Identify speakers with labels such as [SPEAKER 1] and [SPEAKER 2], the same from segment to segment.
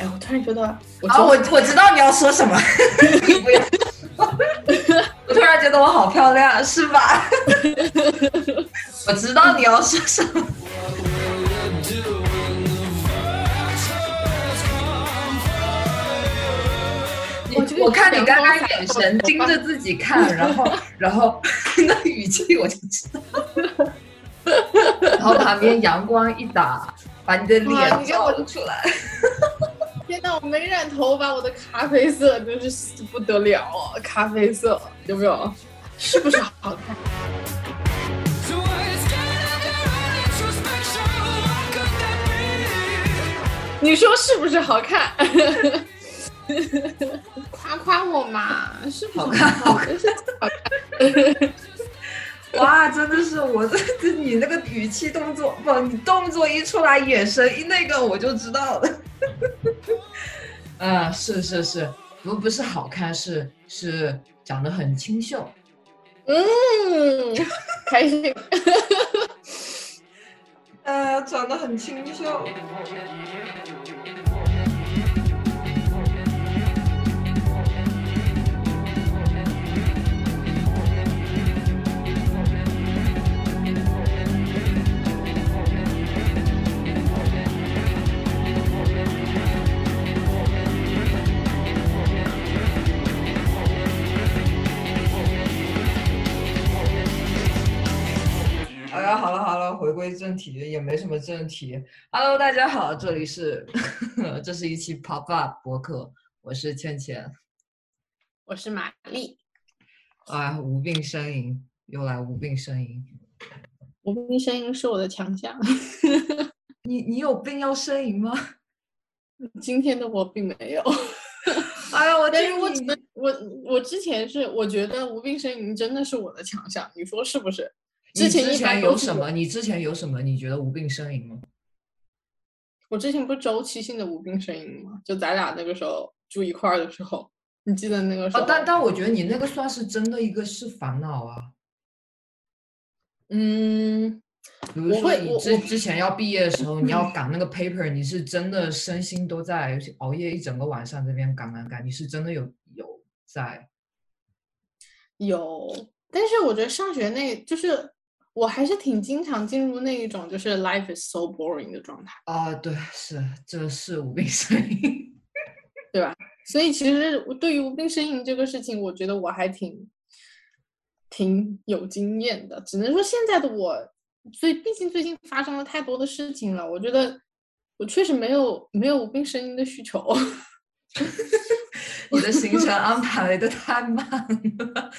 [SPEAKER 1] 哎，我突然觉得，我
[SPEAKER 2] 啊，我我知道你要说什么，你不要。我突然觉得我好漂亮，是吧？我知道你要说什么。
[SPEAKER 1] 我
[SPEAKER 2] 看你刚刚眼神盯着自己看，然后 然后那语气我就知道。然后旁边阳光一打，把你的脸
[SPEAKER 1] 你给我
[SPEAKER 2] 照出来。
[SPEAKER 1] 天呐，我没染头发，我的咖啡色真是不得了啊！咖啡色有没有？是不是好看？你说是不是好看？夸夸我嘛，是
[SPEAKER 2] 好看
[SPEAKER 1] 好看？是好看。
[SPEAKER 2] 哇，真的是我这这你那个语气动作不，你动作一出来，眼神一那个我就知道了。嗯，是是是，不不是好看，是是长得很清秀。
[SPEAKER 1] 嗯，开心。
[SPEAKER 2] 呃，长得很清秀。什么正题。Hello，大家好，这里是 这是一期 Pop Up 博客，我是倩倩。
[SPEAKER 1] 我是玛丽，
[SPEAKER 2] 啊，无病呻吟，又来无病呻吟。
[SPEAKER 1] 无病呻吟是我的强项。
[SPEAKER 2] 你你有病要呻吟吗？
[SPEAKER 1] 今天的我并没有，
[SPEAKER 2] 哎呀，我
[SPEAKER 1] 但是我只能我我之前是我觉得无病呻吟真的是我的强项，你说是不是？
[SPEAKER 2] 你
[SPEAKER 1] 之前
[SPEAKER 2] 有什么？你之前有什么？你觉得无病呻吟吗？
[SPEAKER 1] 我之前不是周期性的无病呻吟吗？就咱俩那个时候住一块儿的时候，你记得那个时候？
[SPEAKER 2] 啊，但但我觉得你那个算是真的一个是烦恼啊。
[SPEAKER 1] 嗯，
[SPEAKER 2] 比如
[SPEAKER 1] 我
[SPEAKER 2] 说你之之前要毕业的时候，你要赶那个 paper，你是真的身心都在熬夜一整个晚上这边赶赶赶，你是真的有有在。
[SPEAKER 1] 有，但是我觉得上学那就是我还是挺经常进入那一种就是 life is so boring 的状态，
[SPEAKER 2] 啊，对，是这是无病呻吟。
[SPEAKER 1] 对吧？所以其实我对于无病呻吟这个事情，我觉得我还挺挺有经验的。只能说现在的我，最毕竟最近发生了太多的事情了，我觉得我确实没有没有无病呻吟的需求。
[SPEAKER 2] 你的行程安排的太慢了。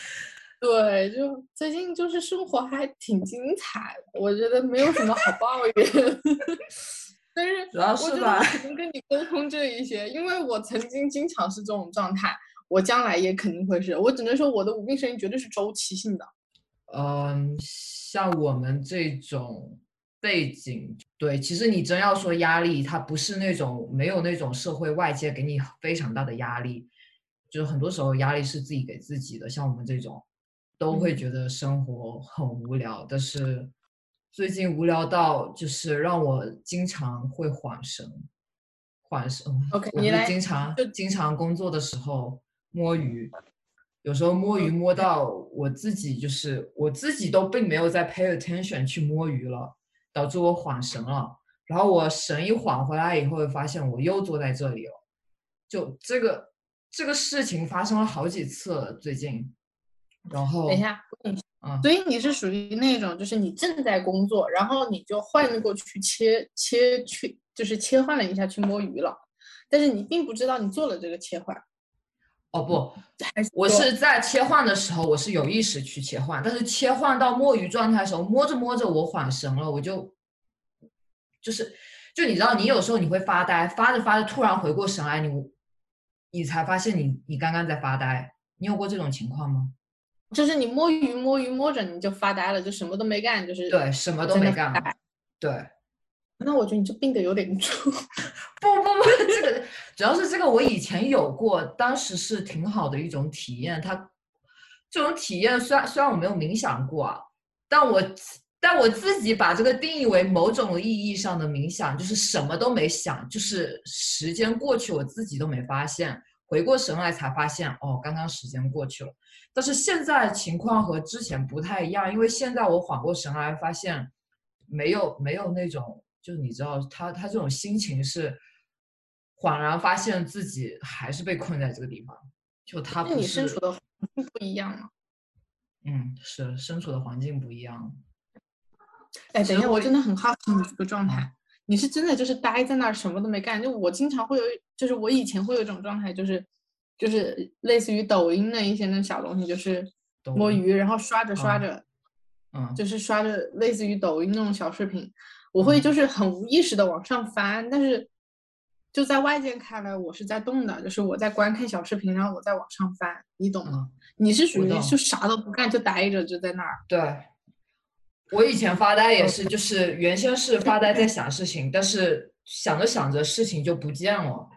[SPEAKER 1] 对，就最近就是生活还挺精彩的，我觉得没有什么好抱怨。但是
[SPEAKER 2] 主要是吧
[SPEAKER 1] 能 跟你沟通这一些，因为我曾经经常是这种状态，我将来也肯定会是。我只能说我的无病呻吟绝对是周期性的。
[SPEAKER 2] 嗯，像我们这种背景，对，其实你真要说压力，它不是那种没有那种社会外界给你非常大的压力，就是很多时候压力是自己给自己的。像我们这种，都会
[SPEAKER 1] 嗯
[SPEAKER 2] 觉得生活很无聊，但是最近无聊到就是让我经常会晃神，晃神。
[SPEAKER 1] OK，
[SPEAKER 2] 我就
[SPEAKER 1] 你来
[SPEAKER 2] 经常
[SPEAKER 1] 就
[SPEAKER 2] 经常工作的时候摸鱼，有时候摸鱼摸到我自己就是我自己都并没有在 pay attention 去摸鱼了，导致我晃神了。然后我神一晃回来以后，发现我又坐在这里了。就这个这个事情发生了好几次了，最近。然后
[SPEAKER 1] 等一下，
[SPEAKER 2] 嗯，
[SPEAKER 1] 所以你是属于那种，就是你正在工作，然后你就换过去切切去，就是切换了一下去摸鱼了，但是你并不知道你做了这个切换。
[SPEAKER 2] 哦不，
[SPEAKER 1] 还是
[SPEAKER 2] 我是在切换的时候，我是有意识去切换，但是切换到摸鱼状态的时候，摸着摸着我缓神了，我就就是就你知道，你有时候你会发呆，发着发着突然回过神来，你你才发现你你刚刚在发呆，你有过这种情况吗？
[SPEAKER 1] 就是你摸鱼摸鱼摸着你就发呆了，就什么都没干，就是
[SPEAKER 2] 对，什么都没干。对，
[SPEAKER 1] 那我觉得你这病得有点重。
[SPEAKER 2] 不不不，这个主要是这个我以前有过，当时是挺好的一种体验。它这种体验虽然虽然我没有冥想过啊，但我但我自己把这个定义为某种意义上的冥想，就是什么都没想，就是时间过去我自己都没发现，回过神来才发现哦，刚刚时间过去了。但是现在情况和之前不太一样，因为现在我缓过神来发现没有没有那种。就是你知道，他他这种心情是恍然发现自己还是被困在这个地方，就他不是。
[SPEAKER 1] 你身处的环境不一样吗？
[SPEAKER 2] 嗯，是身处的环境不一样。
[SPEAKER 1] 哎，等一下，我真的很好奇你这个状态，你是真的就是待在那儿什么都没干？就我经常会有，就是我以前会有一种状态，就是就是类似于抖音的一些那小东西，就是摸鱼，然后刷着刷着，
[SPEAKER 2] 嗯，
[SPEAKER 1] 就是刷着类似于抖音那种小视频。我会就是很无意识的往上翻，但是就在外界看来，我是在动的，就是我在观看小视频，然后我在往上翻，你懂吗？你是属于就啥都不干就呆着，就在那儿。
[SPEAKER 2] 对，我以前发呆也是，就是原先是发呆在想事情，但是想着想着事情就不见了，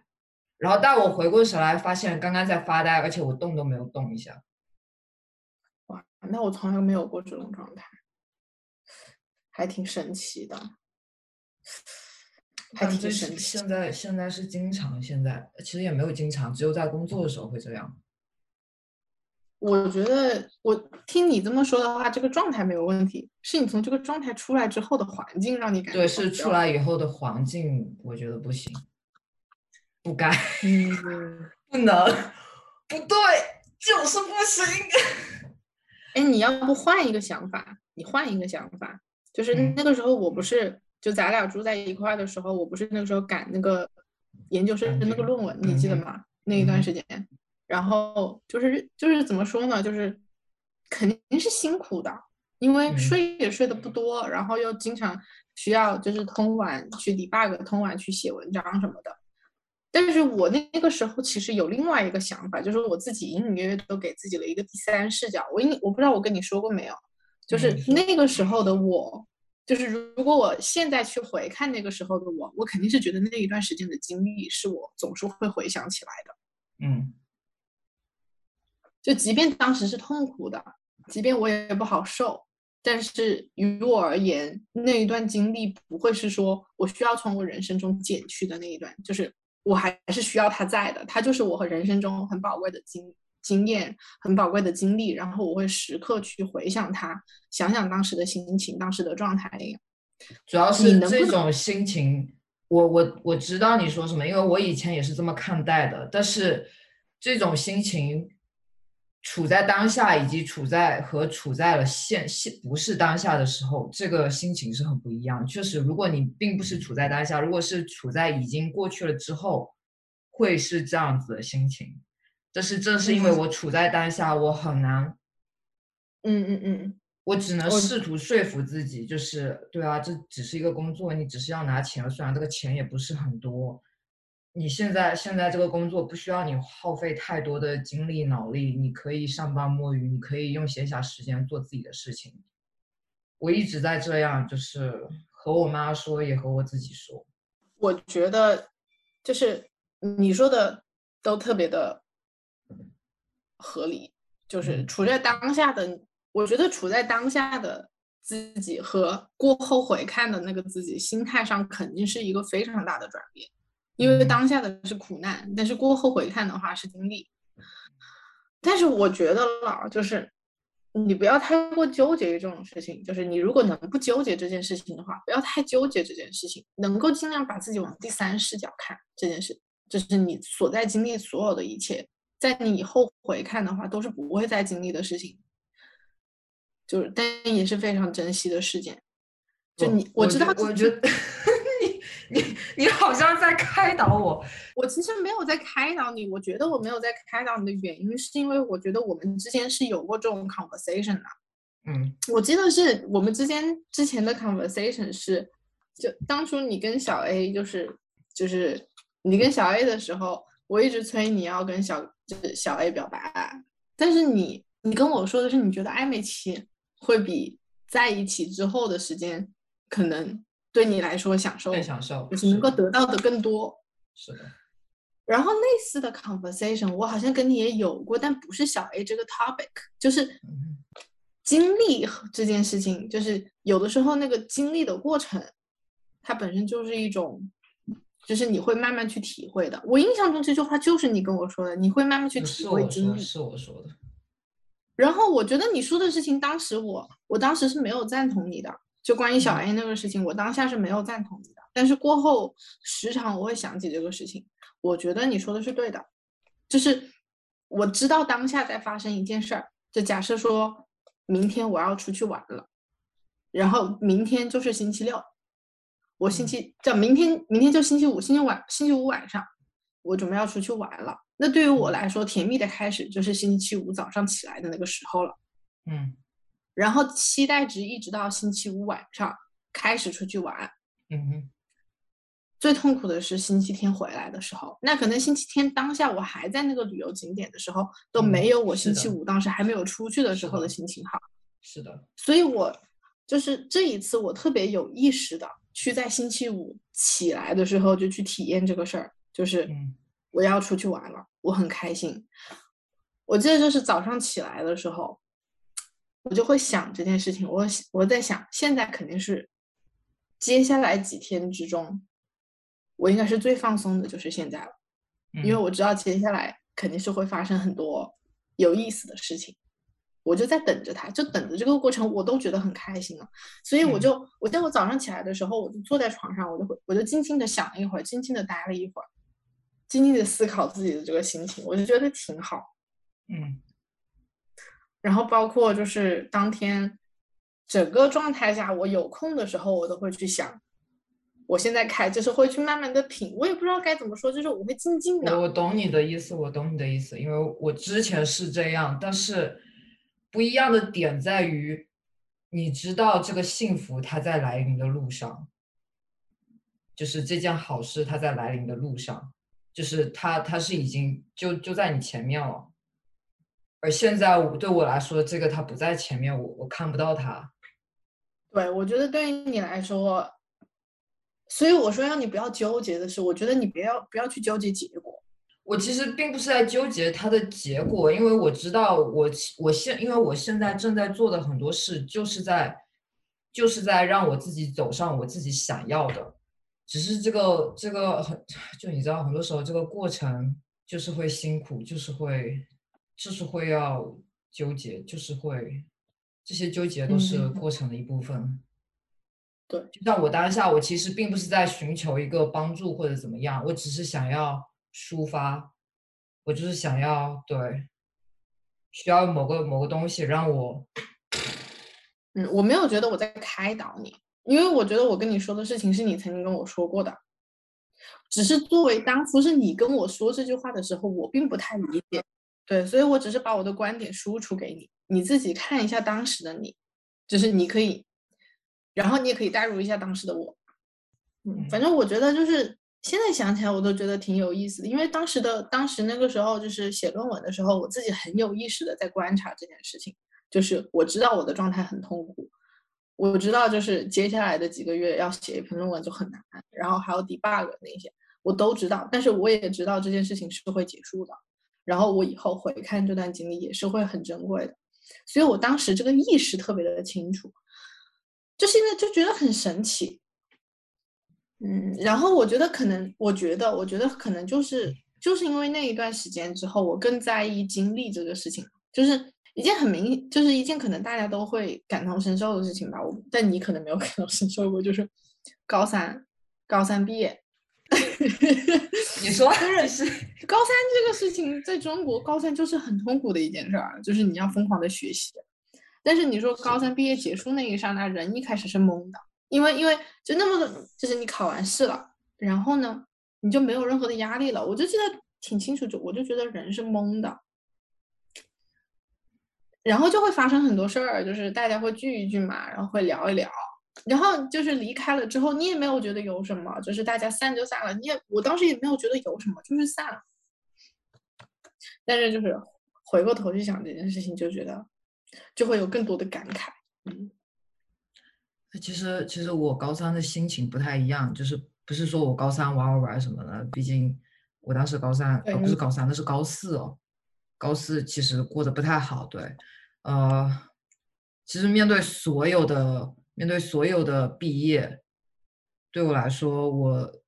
[SPEAKER 2] 然后但我回过神来，发现刚刚在发呆，而且我动都没有动一下。
[SPEAKER 1] 哇，那我从来没有过这种状态，还挺神奇的。还挺神奇。
[SPEAKER 2] 现在现在是经常，现在其实也没有经常，只有在工作的时候会这样。
[SPEAKER 1] 我觉得我听你这么说的话，这个状态没有问题，是你从这个状态出来之后的环境让你感觉
[SPEAKER 2] 对，是出来以后的环境，我觉得不行，不该，不能，不对，就是不行。
[SPEAKER 1] 哎，你要不换一个想法？你换一个想法，就是那个时候我不是。就咱俩住在一块的时候，我不是那个时候赶那个研究生的那个论文，你记得吗？那一段时间，然后就是就是怎么说呢？就是肯定是辛苦的，因为睡也睡得不多，然后又经常需要就是通晚去 debug，通晚去写文章什么的。但是我那个时候其实有另外一个想法，就是我自己隐隐约约都给自己了一个第三视角。我隐我不知道我跟你说过没有，就是那个时候的我。就是如果我现在去回看那个时候的我，我肯定是觉得那一段时间的经历是我总是会回想起来的。
[SPEAKER 2] 嗯，
[SPEAKER 1] 就即便当时是痛苦的，即便我也不好受，但是于我而言，那一段经历不会是说我需要从我人生中减去的那一段，就是我还是需要他在的，他就是我和人生中很宝贵的经。经验很宝贵的经历，然后我会时刻去回想他，想想当时的心情、当时的状态。
[SPEAKER 2] 主要是这种心情，我我我知道你说什么，因为我以前也是这么看待的。但是这种心情处在当下，以及处在和处在了现现不是当下的时候，这个心情是很不一样。确实，如果你并不是处在当下，如果是处在已经过去了之后，会是这样子的心情。这是正是因为我处在当下，我很难，
[SPEAKER 1] 嗯嗯嗯，
[SPEAKER 2] 我只能试图说服自己，就是对啊，这只是一个工作，你只是要拿钱，虽然这个钱也不是很多，你现在现在这个工作不需要你耗费太多的精力脑力，你可以上班摸鱼，你可以用闲暇时间做自己的事情。我一直在这样，就是和我妈说，也和我自己说。
[SPEAKER 1] 我觉得就是你说的都特别的。合理，就是处在当下的，我觉得处在当下的自己和过后回看的那个自己，心态上肯定是一个非常大的转变。因为当下的是苦难，但是过后回看的话是经历。但是我觉得了，就是你不要太过纠结于这种事情。就是你如果能不纠结这件事情的话，不要太纠结这件事情，能够尽量把自己往第三视角看这件事，就是你所在经历所有的一切。在你以后回看的话，都是不会再经历的事情，就是但也是非常珍惜的事件。就你，
[SPEAKER 2] 我
[SPEAKER 1] 知道，
[SPEAKER 2] 我觉得你好像在开导我。
[SPEAKER 1] 我其实没有在开导你，我觉得我没有在开导你的原因，是因为我觉得我们之间是有过这种 conversation 的。
[SPEAKER 2] 嗯，
[SPEAKER 1] 我记得是我们之间之前的 conversation 是，就当初你跟小 A 就是就是你跟小 A 的时候，我一直催你要跟小就。是小 A 表白，但是你你跟我说的是你觉得暧昧期会比在一起之后的时间可能对你来说享受
[SPEAKER 2] 更享受，
[SPEAKER 1] 就是能够得到的更多。
[SPEAKER 2] 是的，
[SPEAKER 1] 然后类似的 conversation，我好像跟你也有过，但不是小 A 这个 topic，就是
[SPEAKER 2] 嗯
[SPEAKER 1] 经历这件事情，就是有的时候那个经历的过程，它本身就是一种，就是你会慢慢去体会的。我印象中这句话就是你跟我说的，你会慢慢去，体会经历。
[SPEAKER 2] 是我说的，
[SPEAKER 1] 然后我觉得你说的事情，当时我我当时是没有赞同你的，就关于小
[SPEAKER 2] 嗯
[SPEAKER 1] A 那个事情，我当下是没有赞同你的。但是过后时常我会想起这个事情，我觉得你说的是对的，就是我知道当下在发生一件事儿，就假设说明天我要出去玩了，然后明天就是星期六，我星
[SPEAKER 2] 嗯
[SPEAKER 1] 期叫明天明天就星期五，星期晚星期五晚上我准备要出去玩了。那对于我
[SPEAKER 2] 嗯
[SPEAKER 1] 来说，甜蜜的开始就是星期五早上起来的那个时候了。
[SPEAKER 2] 嗯
[SPEAKER 1] 然后期待值一直到星期五晚上开始出去玩。
[SPEAKER 2] 嗯哼，
[SPEAKER 1] 最痛苦的是星期天回来的时候，那可能星期天当下我还在那个旅游景点的时候，都
[SPEAKER 2] 嗯
[SPEAKER 1] 没有我星期五当时还没有出去的时候的心情好。
[SPEAKER 2] 是的，
[SPEAKER 1] 所以我就是这一次我特别有意识的去在星期五起来的时候就去体验这个事儿，就是
[SPEAKER 2] 嗯
[SPEAKER 1] 我要出去玩了，我很开心。我记得就是早上起来的时候，我就会想这件事情，我我在想，现在肯定是接下来几天之中，我应该是最放松的，就是现在了，因为
[SPEAKER 2] 嗯
[SPEAKER 1] 我知道接下来肯定是会发生很多有意思的事情，我就在等着他，就等着这个过程，我都觉得很开心了。所以我
[SPEAKER 2] 嗯
[SPEAKER 1] 就，我在我早上起来的时候，我就坐在床上，我就会，我就静静的想了一会儿，静静的待了一会儿，静静的思考自己的这个心情，我就觉得挺好。
[SPEAKER 2] 嗯
[SPEAKER 1] 然后包括就是当天整个状态下，我有空的时候，我都会去想，我现在开就是会去慢慢的品，我也不知道该怎么说，就是我会静静的，
[SPEAKER 2] 我懂你的意思，我懂你的意思，因为我之前是这样，但是不一样的点在于，你知道这个幸福它在来临的路上，就是这件好事它在来临的路上，就是它它是已经就就在你前面了，而现在我对我来说，这个它不在前面，我我看不到它，
[SPEAKER 1] 对，我觉得对于你来说，所以我说让你不要纠结的是，我觉得你不要不要去纠结结果。
[SPEAKER 2] 我其实并不是在纠结它的结果，因为我知道我其我现因为我现在正在做的很多事，就是在就是在让我自己走上我自己想要的，只是这个这个很就你知道，很多时候这个过程就是会辛苦，就是会就是会要纠结，就是会这些纠结都是
[SPEAKER 1] 嗯
[SPEAKER 2] 过程的一部分。
[SPEAKER 1] 对。
[SPEAKER 2] 就像我当下，我其实并不是在寻求一个帮助或者怎么样，我只是想要抒发，我就是想要对，需要某个某个东西让我，
[SPEAKER 1] 嗯，我没有觉得我在开导你，因为我觉得我跟你说的事情是你曾经跟我说过的，只是作为当初是你跟我说这句话的时候，我并不太理解，对，所以我只是把我的观点输出给你，你自己看一下当时的你，就是你可以，然后你也可以代入一下当时的我，嗯，反正我觉得就是现在想起来我都觉得挺有意思的，因为当时的当时那个时候就是写论文的时候，我自己很有意识的在观察这件事情。就是我知道我的状态很痛苦，我知道就是接下来的几个月要写一篇论文就很难，然后还有 debug 那些我都知道，但是我也知道这件事情是会结束的，然后我以后回看这段经历也是会很珍贵的，所以我当时这个意识特别的清楚，就现在就觉得很神奇，嗯，然后我觉得可能，我觉得，我觉得可能就是就是因为那一段时间之后，我更在意经历这个事情，就是一件很明，就是一件可能大家都会感同身受的事情吧。我但你可能没有感同身受过，就是高三高三毕业，
[SPEAKER 2] 你说
[SPEAKER 1] 就是高三这个事情，在中国高三就是很痛苦的一件事儿，就是你要疯狂的学习。但是你说高三毕业结束那一刹那，人一开始是懵的，因为因为就那么个，就是你考完试了，然后呢，你就没有任何的压力了。我就记得挺清楚，就我就觉得人是懵的，然后就会发生很多事儿，就是大家会聚一聚嘛，然后会聊一聊，然后就是离开了之后，你也没有觉得有什么，就是大家散就散了，你也我当时也没有觉得有什么，就是散了。但是就是回过头去想这件事情，就觉得就会有更多的感慨。嗯，
[SPEAKER 2] 其实其实我高三的心情不太一样，就是不是说我高三玩玩玩什么的，毕竟我当时高三，呃，不是高三，那是高四哦。高四其实过得不太好，对，呃，其实面对所有的面对所有的毕业，对我来说，我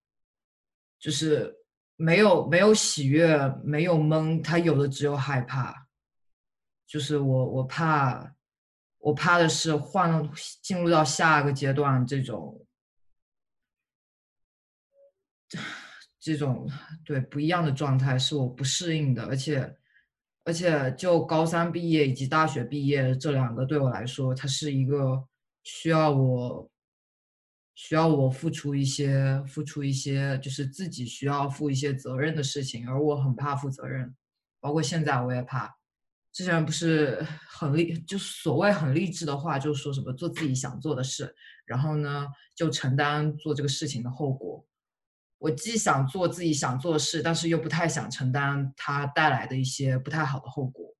[SPEAKER 2] 就是没有没有喜悦，没有懵，他有的只有害怕，就是我我怕。我怕的是换进入到下一个阶段，这种这种对不一样的状态是我不适应的，而且而且就高三毕业以及大学毕业这两个对我来说，它是一个需要我需要我付出一些付出一些，就是自己需要负一些责任的事情，而我很怕负责任，包括现在我也怕。之前不是很励，就所谓很励志的话，就说什么做自己想做的事，然后呢就承担做这个事情的后果。我既想做自己想做的事，但是又不太想承担它带来的一些不太好的后果。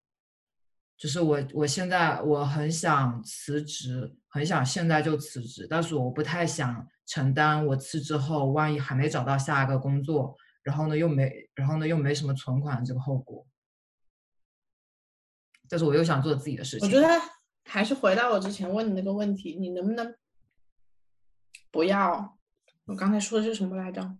[SPEAKER 2] 就是我，我现在我很想辞职，很想现在就辞职，但是我不太想承担我辞职后万一还没找到下一个工作，然后呢又没，然后呢又没什么存款这个后果。但是我又想做自己的事情。
[SPEAKER 1] 我觉得还是回到我之前问你那个问题，你能不能不要？我刚才说的是什么来着？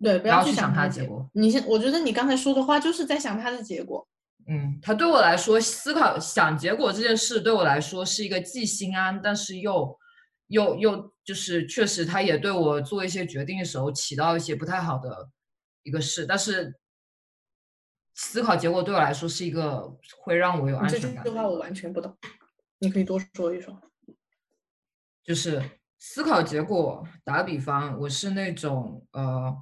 [SPEAKER 1] 对，不
[SPEAKER 2] 要
[SPEAKER 1] 去想
[SPEAKER 2] 它
[SPEAKER 1] 的结果。你现我觉得你刚才说的话就是在想它的结果。
[SPEAKER 2] 嗯，他对我来说，思考想结果这件事对我来说是一个既心安，但是又又又就是确实，他也对我做一些决定的时候起到一些不太好的一个事，但是。思考结果对我来说是一个会让我有安全感。
[SPEAKER 1] 这句话我完全不懂，你可以多说一说。
[SPEAKER 2] 就是思考结果，打个比方，我是那种呃，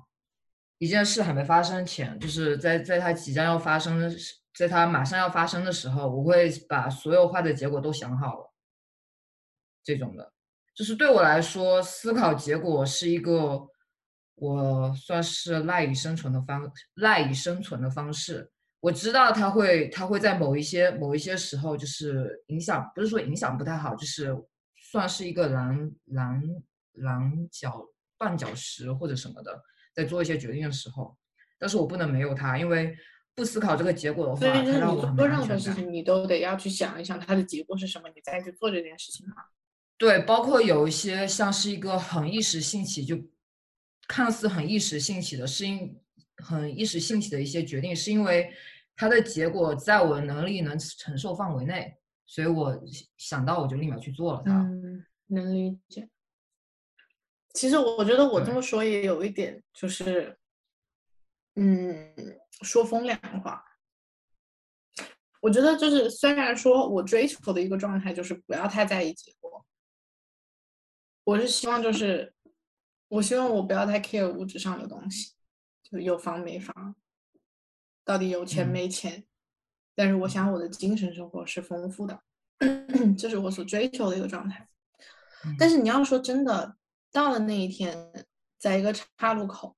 [SPEAKER 2] 一件事还没发生前，就是在在它即将要发生的，在它马上要发生的时候，我会把所有坏的结果都想好了。这种的，就是对我来说，思考结果是一个。我算是赖以生存的方赖以生存的方式。我知道他会他会在某一些某一些时候就是影响，不是说影响不太好，就是算是一个拦拦拦脚绊脚石或者什么的，在做一些决定的时候。但是我不能没有他，因为不思考这个结果的话，他让我
[SPEAKER 1] 做任何事情你都得要去想一想它的结果是什么，你再去做这件事情嘛。
[SPEAKER 2] 对，包括有一些像是一个很一时兴起就。看似很一时兴起的，是因很一时兴起的一些决定，是因为它的结果在我能力能承受范围内，所以我想到我就立马去做了它。
[SPEAKER 1] 嗯，能理解。其实我觉得我这么说也有一点，就是，嗯，说风凉话。我觉得就是虽然说我追求的一个状态就是不要太在意结果，我是希望就是。我希望我不要太 care 物质上的东西，就有房没房，到底有钱没钱。但是我想我的精神生活是丰富的，这是我所追求的一个状态。但是你要说真的，到了那一天，在一个岔路口，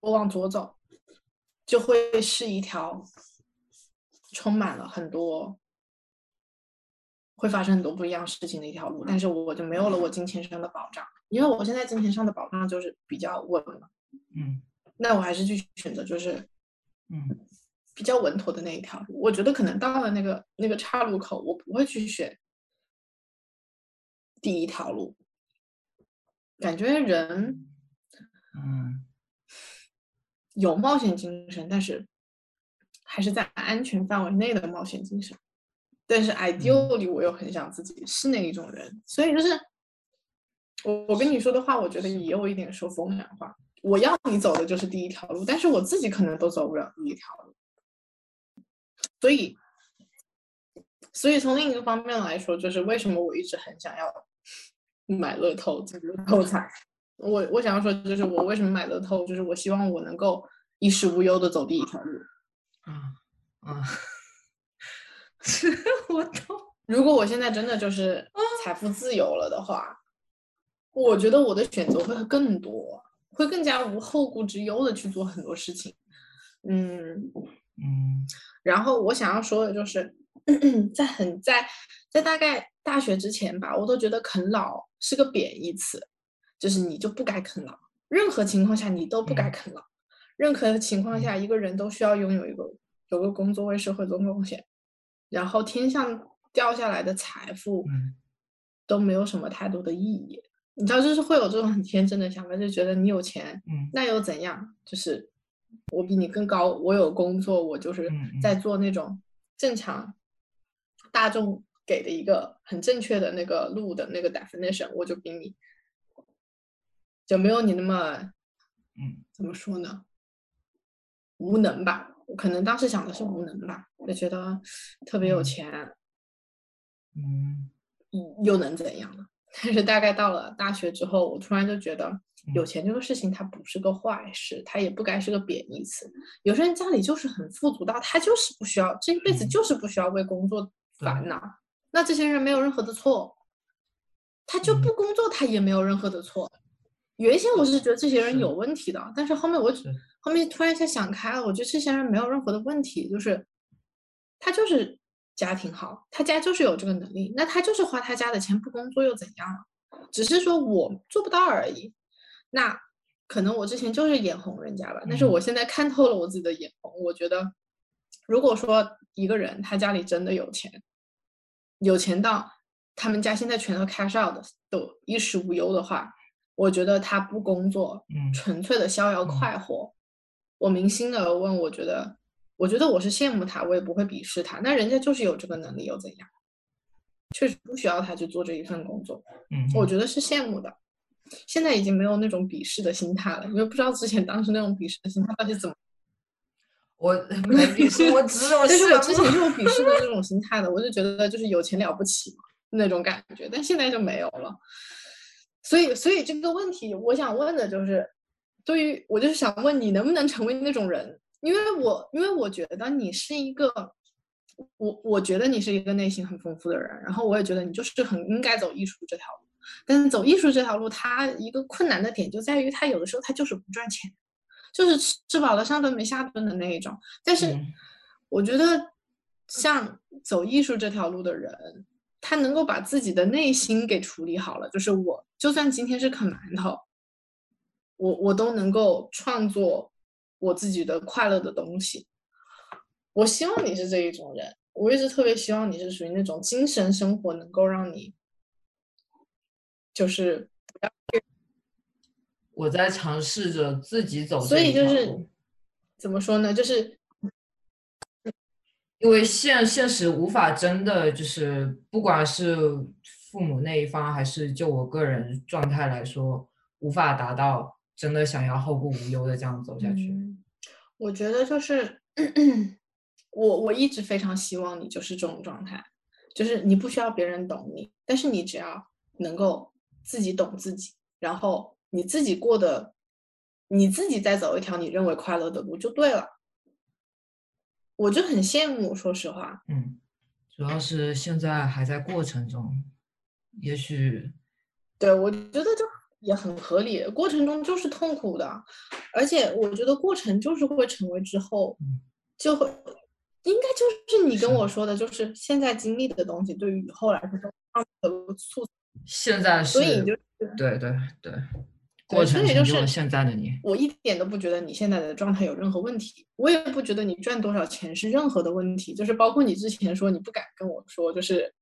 [SPEAKER 1] 我往左走，就会是一条充满了很多。会发生很多不一样事情的一条路，但是我就没有了我金钱上的保障，因为我现在金钱上的保障就是比较稳了，
[SPEAKER 2] 嗯，
[SPEAKER 1] 那我还是去选择就是，
[SPEAKER 2] 嗯，
[SPEAKER 1] 比较稳妥的那一条路。我觉得可能到了那个那个岔路口，我不会去选第一条路，感觉人，
[SPEAKER 2] 嗯，
[SPEAKER 1] 有冒险精神，但是还是在安全范围内的冒险精神。但是 ideal 里我又很想自己是那一种人，所以就是我我跟你说的话，我觉得也有一点说风凉话。我要你走的就是第一条路，但是我自己可能都走不了第一条路。所以，所以从另一个方面来说，就是为什么我一直很想要买乐透，中乐透彩。我我想要说，就是我为什么买乐透，就是我希望我能够衣食无忧的走第一条路。
[SPEAKER 2] 啊啊。我懂。
[SPEAKER 1] 如果我现在真的就是财富自由了的话，我觉得我的选择会更多，会更加无后顾之忧的去做很多事情。嗯
[SPEAKER 2] 嗯。
[SPEAKER 1] 然后我想要说的就是，在很在在大概大学之前吧，我都觉得啃老是个贬义词，就是你就不该啃老，任何情况下你都不该
[SPEAKER 2] 嗯。
[SPEAKER 1] 啃老，任何情况
[SPEAKER 2] 嗯。
[SPEAKER 1] 下一个人都需要拥有一个有个工作为社会做贡献，然后天上掉下来的财富
[SPEAKER 2] 嗯。
[SPEAKER 1] 都没有什么太多的意义。你知道，就是会有这种很天真的想法，就觉得你有钱，
[SPEAKER 2] 嗯。
[SPEAKER 1] 那又怎样？就是我比你更高，我有工作，我就是在做那种正常大众给的一个很正确的那个路的那个 definition，我就比你就没有你那么
[SPEAKER 2] 嗯
[SPEAKER 1] 怎么说呢？无能吧，我可能当时想的是无能吧，就觉得特别有
[SPEAKER 2] 嗯
[SPEAKER 1] 钱，
[SPEAKER 2] 嗯
[SPEAKER 1] 嗯又能怎样呢？但是大概到了大学之后，我突然就觉得有
[SPEAKER 2] 嗯
[SPEAKER 1] 钱这个事情它不是个坏事，它也不该是个贬义词。有些人家里就是很富足到他就是不需要这一辈子
[SPEAKER 2] 嗯
[SPEAKER 1] 就是不需要为工作烦恼，那这些人没有任何的错，他就
[SPEAKER 2] 嗯
[SPEAKER 1] 不工作他也没有任何的错。原先我是觉得这些人有问题的，但是后面我后面突然一下想开了，我觉得这些人没有任何的问题，就是他就是家庭好，他家就是有这个能力，那他就是花他家的钱不工作又怎样了？只是说我做不到而已。那可能我之前就是眼红人家吧，但是
[SPEAKER 2] 嗯
[SPEAKER 1] 我现在看透了我自己的眼红，我觉得如果说一个人他家里真的有钱，有钱到他们家现在全都 cash out 的，都衣食无忧的话，我觉得他不工作，
[SPEAKER 2] 嗯
[SPEAKER 1] 纯粹的逍遥
[SPEAKER 2] 嗯
[SPEAKER 1] 快活。我扪心的问，我觉得，我觉得我是羡慕他，我也不会鄙视他。那人家就是有这个能力，又怎样？确实不需要他去做这一份工作，
[SPEAKER 2] 嗯嗯
[SPEAKER 1] 我觉得是羡慕的。现在已经没有那种鄙视的心态了，因为不知道之前当时那种鄙视的心态到底怎么。
[SPEAKER 2] 我没鄙视，我只有
[SPEAKER 1] 但是我之前是有鄙视的那种心态的，我就觉得就是有钱了不起嘛那种感觉，但现在就没有了。所以，所以这个问题，我想问的就是，对于我就是想问你能不能成为那种人？因为我因为我觉得你是一个，我我觉得你是一个内心很丰富的人，然后我也觉得你就是很应该走艺术这条路。但是走艺术这条路，它一个困难的点就在于，它有的时候它就是不赚钱，就是吃吃饱了上顿没下顿的那一种。但是
[SPEAKER 2] 嗯
[SPEAKER 1] 我觉得，像走艺术这条路的人，他能够把自己的内心给处理好了，就是我就算今天是啃馒头，我我都能够创作我自己的快乐的东西。我希望你是这一种人，我一直特别希望你是属于那种精神生活能够让你，就是
[SPEAKER 2] 我在尝试着自己走
[SPEAKER 1] 所以就是怎么说呢，就是
[SPEAKER 2] 因为现现实无法真的就是，不管是父母那一方，还是就我个人状态来说，无法达到真的想要后顾无忧的这样走下去。
[SPEAKER 1] 嗯，我觉得就是我我一直非常希望你就是这种状态，就是你不需要别人懂你，但是你只要能够自己懂自己，然后你自己过的，你自己再走一条你认为快乐的路就对了。我就很羡慕，说实话，
[SPEAKER 2] 嗯，主要是现在还在过程中，也许
[SPEAKER 1] 对我觉得就也很合理，过程中就是痛苦的，而且我觉得过程就是会成为之后
[SPEAKER 2] 嗯
[SPEAKER 1] 就会，应该就是你跟我说的，就是现在经历的东西对于以后来说都的促，
[SPEAKER 2] 现在是
[SPEAKER 1] 所以就是
[SPEAKER 2] 对对对，过程也就是现在的你。
[SPEAKER 1] 我一点都不觉得你现在的状态有任何问题，我也不觉得你赚多少钱是任何的问题，就是包括你之前说你不敢跟我说，就是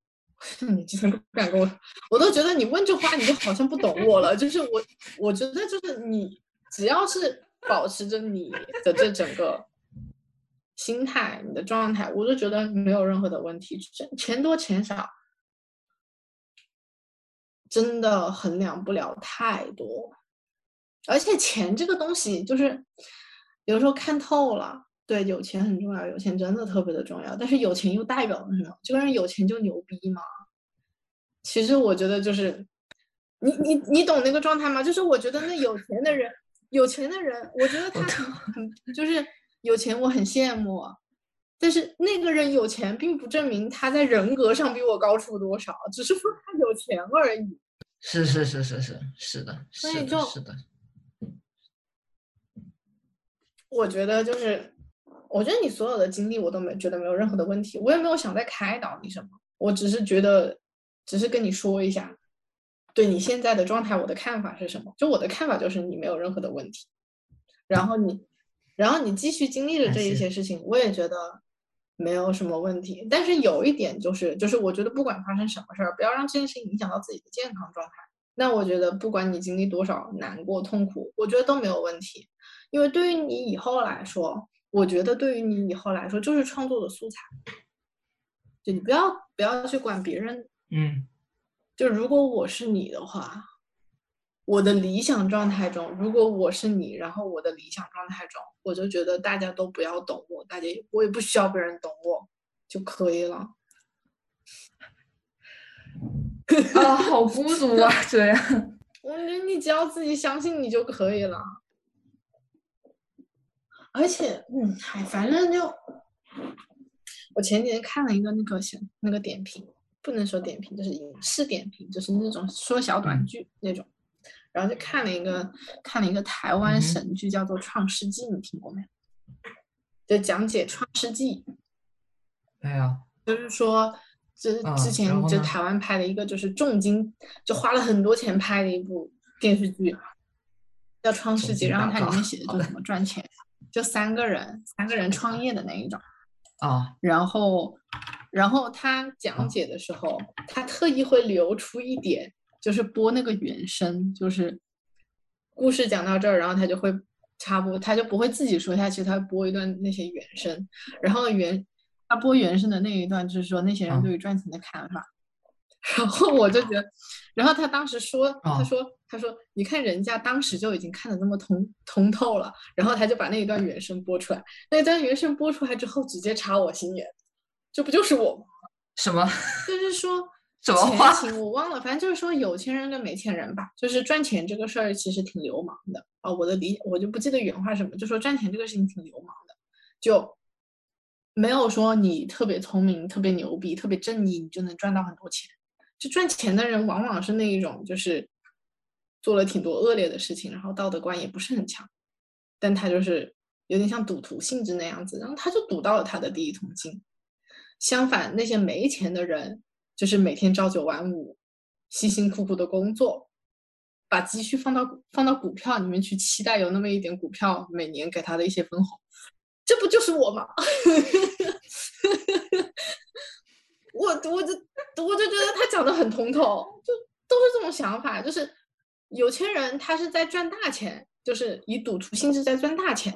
[SPEAKER 1] 你之前不敢跟我，我都觉得你问这话你就好像不懂我了，就是我我觉得就是你只要是保持着你的这整个心态、你的状态，我就觉得没有任何的问题，钱多钱少。真的衡量不了太多，而且钱这个东西，就是有时候看透了，对，有钱很重要，有钱真的特别的重要。但是有钱又代表了什么？这个人有钱就牛逼吗？其实我觉得就是，你你你懂那个状态吗？就是我觉得那有钱的人，有钱的人，我觉得他很很就是有钱，我很羡慕。但是那个人有钱，并不证明他在人格上比我高出多少，只是说他有钱而已。
[SPEAKER 2] 是是是是是是的，
[SPEAKER 1] 所以就是
[SPEAKER 2] 的。
[SPEAKER 1] 我觉得就是，我觉得你所有的经历我都没觉得没有任何的问题，我也没有想再开导你什么。我只是觉得，只是跟你说一下，对你现在的状态，我的看法是什么？就我的看法就是你没有任何的问题，然后你，然后你继续经历着这一些事情，我也觉得没有什么问题。但是有一点就是，就是我觉得不管发生什么事儿，不要让这件事情影响到自己的健康状态。那我觉得不管你经历多少难过痛苦，我觉得都没有问题，因为对于你以后来说，我觉得对于你以后来说就是创作的素材。就你不要不要去管别人，
[SPEAKER 2] 嗯，
[SPEAKER 1] 就如果我是你的话，我的理想状态中，如果我是你，然后我的理想状态中，我就觉得大家都不要懂我，大家我也不需要别人懂我就可以了。
[SPEAKER 2] 啊，好孤独啊，这样。
[SPEAKER 1] 我觉得你只要自己相信你就可以了，而且，嗯，嗨，反正就。我前几天看了一个那个小那个点评，不能说点评，就是影视点评，就是那种说小短剧那种。然后就看了一个看了一个台湾神剧，叫做《创世纪》，你听过没有？就讲解《创世纪》。
[SPEAKER 2] 没有。
[SPEAKER 1] 就是说，之之前就台湾拍的一个，就是重金就花了很多钱拍的一部电视剧，叫《创世纪》，然后它里面写的就怎么赚钱，就三个人三个人创业的那一种。
[SPEAKER 2] 啊，
[SPEAKER 1] 然后，然后他讲解的时候，他特意会留出一点，就是播那个原声，就是故事讲到这儿，然后他就会插播，他就不会自己说下去，他会播一段那些原声，然后原他播原声的那一段就是说那些人对于赚钱的看法。然后我就觉得，然后他当时说，他说，他说，你看人家当时就已经看得那么通通透了，然后他就把那一段原声播出来，那一段原声播出来之后，直接插我心眼，这不就是我吗？
[SPEAKER 2] 什么？
[SPEAKER 1] 就是说，
[SPEAKER 2] 什么话？
[SPEAKER 1] 我忘了，反正就是说有钱人跟没钱人吧，就是赚钱这个事儿其实挺流氓的啊。我的理我就不记得原话什么，就说赚钱这个事情挺流氓的，就没有说你特别聪明、特别牛逼、特别正义，你就能赚到很多钱。就赚钱的人往往是那一种，就是做了挺多恶劣的事情，然后道德观也不是很强，但他就是有点像赌徒性质那样子，然后他就赌到了他的第一桶金。相反，那些没钱的人，就是每天朝九晚五，辛辛苦苦的工作，把积蓄放到放到股票里面去，期待有那么一点股票每年给他的一些分红，这不就是我吗？我我就我就觉得他讲的很通透，就都是这种想法，就是有钱人他是在赚大钱，就是以赌徒性质在赚大钱；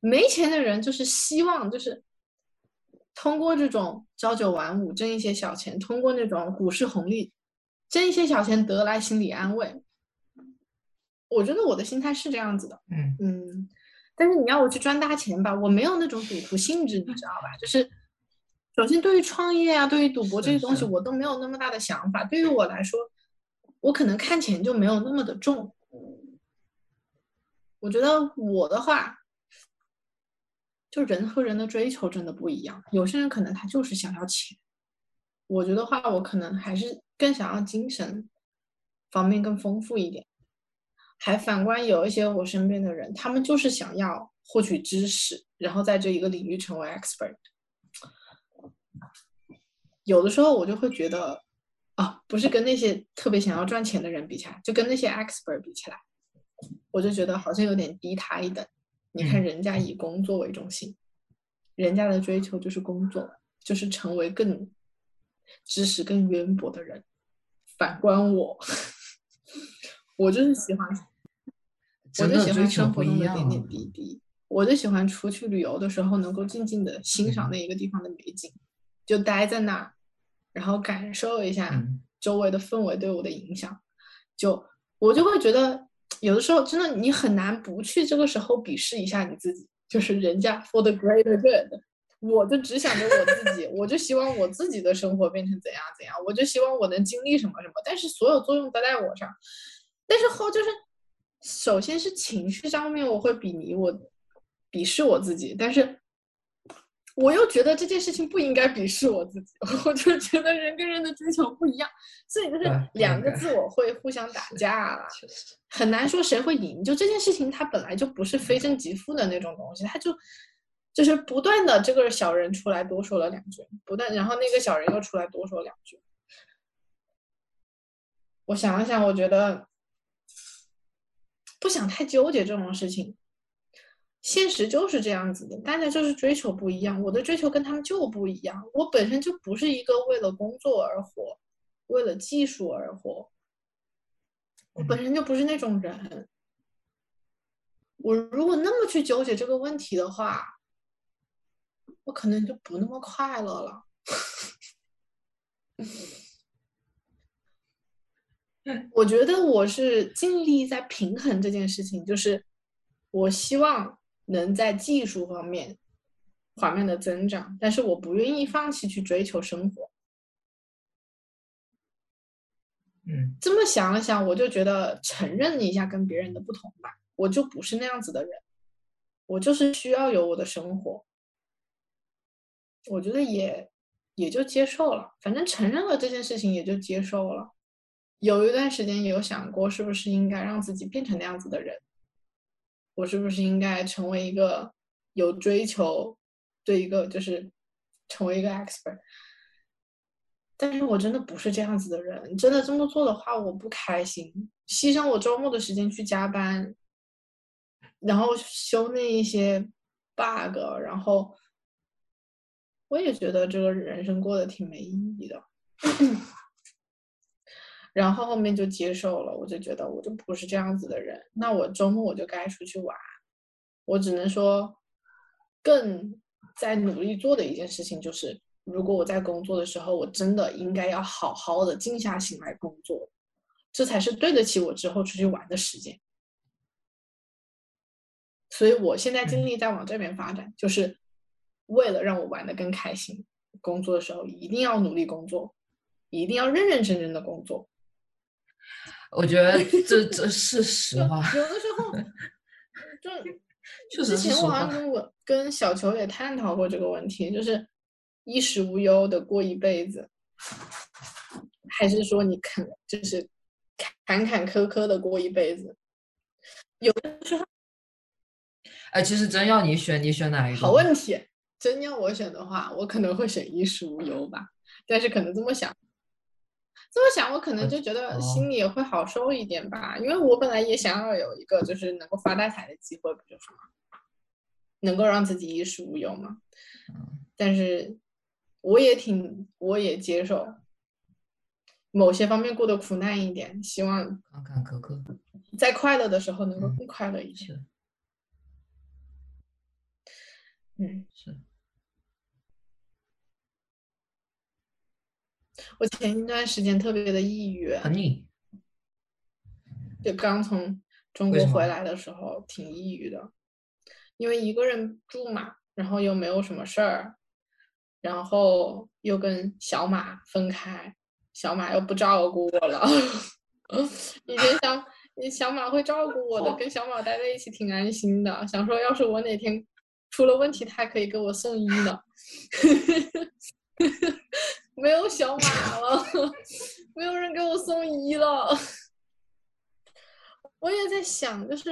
[SPEAKER 1] 没钱的人就是希望就是通过这种朝九晚五挣一些小钱，通过那种股市红利挣一些小钱得来心理安慰。我觉得我的心态是这样子的，
[SPEAKER 2] 嗯
[SPEAKER 1] 嗯，但是你要我去赚大钱吧，我没有那种赌徒性质，你知道吧？就是。首先，对于创业啊，对于赌博这些东西，我都没有那么大的想法。对于我来说，我可能看钱就没有那么的重。我觉得我的话，就人和人的追求真的不一样。有些人可能他就是想要钱，我觉得话，我可能还是更想要精神方面更丰富一点。还反观有一些我身边的人，他们就是想要获取知识，然后在这一个领域成为 expert。有的时候我就会觉得，啊，不是跟那些特别想要赚钱的人比起来，就跟那些 expert 比起来，我就觉得好像有点低他一等。你看人家以工作为中心，人家的追求就是工作，就是成为更知识更渊博的人。反观我，我就是喜欢，我就喜欢生活中的点点滴滴，我就喜欢出去旅游的时候能够静静的欣赏那一个地方的美景。就待在那儿，然后感受一下周围的氛围对我的影响。就我就会觉得，有的时候真的你很难不去这个时候鄙视一下你自己。就是人家 for the greater good，我就只想着我自己，我就希望我自己的生活变成怎样怎样，我就希望我能经历什么什么。但是所有作用都在我上。但是后就是，首先是情绪上面我会鄙你我鄙视我自己，但是。我又觉得这件事情不应该鄙视我自己，我就觉得人跟人的追求不一样，所以就是两个自我会互相打架，很难说谁会赢。就这件事情，它本来就不是非正即负的那种东西，它就就是不断的这个小人出来多说了两句，不断，然后那个小人又出来多说两句。我想了想，我觉得不想太纠结这种事情。现实就是这样子的，大家就是追求不一样。我的追求跟他们就不一样。我本身就不是一个为了工作而活，为了技术而活。我本身就不是那种人。我如果那么去纠结这个问题的话，我可能就不那么快乐了。我觉得我是尽力在平衡这件事情，就是我希望。能在技术方面缓慢的增长，但是我不愿意放弃去追求生活。
[SPEAKER 2] 嗯，
[SPEAKER 1] 这么想了想，我就觉得承认一下跟别人的不同吧，我就不是那样子的人，我就是需要有我的生活。我觉得也也就接受了，反正承认了这件事情也就接受了。有一段时间有想过，是不是应该让自己变成那样子的人。我是不是应该成为一个有追求，对一个就是成为一个 expert？但是我真的不是这样子的人，真的这么做的话，我不开心。牺牲我周末的时间去加班，然后修那一些 bug，然后我也觉得这个人生过得挺没意义的。然后后面就接受了，我就觉得我就不是这样子的人。那我周末我就该出去玩。我只能说，更在努力做的一件事情就是，如果我在工作的时候，我真的应该要好好的静下心来工作，这才是对得起我之后出去玩的时间。所以我现在精力在往这边发展，就是为了让我玩的更开心。工作的时候一定要努力工作，一定要认认真真的工作。
[SPEAKER 2] 我觉得这这是实话。
[SPEAKER 1] 有的时候，就之前我好像跟我跟小球也探讨过这个问题，就是衣食无忧的过一辈子，还是说你肯就是坎坎坷坷的过一辈子？有的时候，
[SPEAKER 2] 哎，其实真要你选，你选哪一个？
[SPEAKER 1] 好问题，真要我选的话，我可能会选衣食无忧吧。但是可能这么想。这么想，我可能就觉得心里也会好受一点吧，因为我本来也想要有一个就是能够发大财的机会，不就是吗？能够让自己衣食无忧嘛。但是我也挺，我也接受某些方面过得苦难一点，希望在快乐的时候能够更快乐一些。嗯，
[SPEAKER 2] 是。
[SPEAKER 1] 我前一段时间特别的抑郁，就刚从中国回来的时候挺抑郁的，因为一个人住嘛，然后又没有什么事儿，然后又跟小马分开，小马又不照顾我了。以前想，你小马会照顾我的，跟小马待在一起挺安心的，想说要是我哪天出了问题，他还可以给我送医呢。没有小马了，没有人给我送医了。我也在想，就是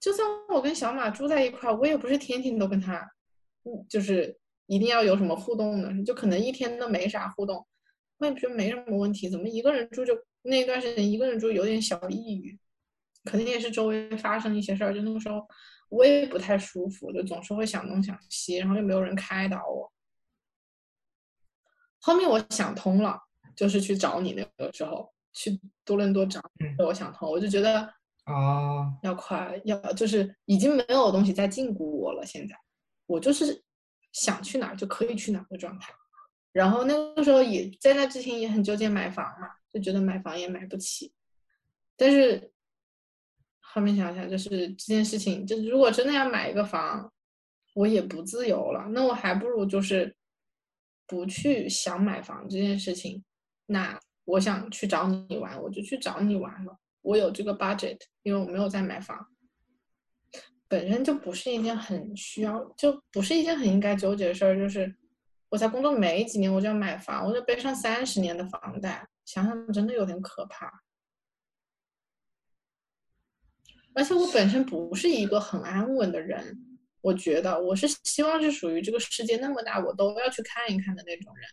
[SPEAKER 1] 就算我跟小马住在一块儿，我也不是天天都跟他，嗯，就是一定要有什么互动的，就可能一天都没啥互动，我也觉得没什么问题。怎么一个人住就那段时间一个人住有点小抑郁，可能也是周围发生一些事儿，就那个时候我也不太舒服，就总是会想东想西，然后又没有人开导我。后面我想通了，就是去找你那个时候，去多伦多找你，我想通，我就觉得
[SPEAKER 2] 啊，
[SPEAKER 1] 要快，要就是已经没有东西在禁锢我了。现在我就是想去哪儿就可以去哪儿的状态。然后那个时候也在那之前也很纠结买房嘛，就觉得买房也买不起。但是后面想想，就是这件事情，就是如果真的要买一个房，我也不自由了，那我还不如就是。不去想买房这件事情，那我想去找你玩，我就去找你玩了。我有这个 budget，因为我没有在买房，本身就不是一件很需要，就不是一件很应该纠结的事儿。就是我才工作没几年，我就要买房，我就背上三十年的房贷，想想真的有点可怕。而且我本身不是一个很安稳的人，我觉得我是希望是属于这个世界那么大，我都要去看一看的那种人。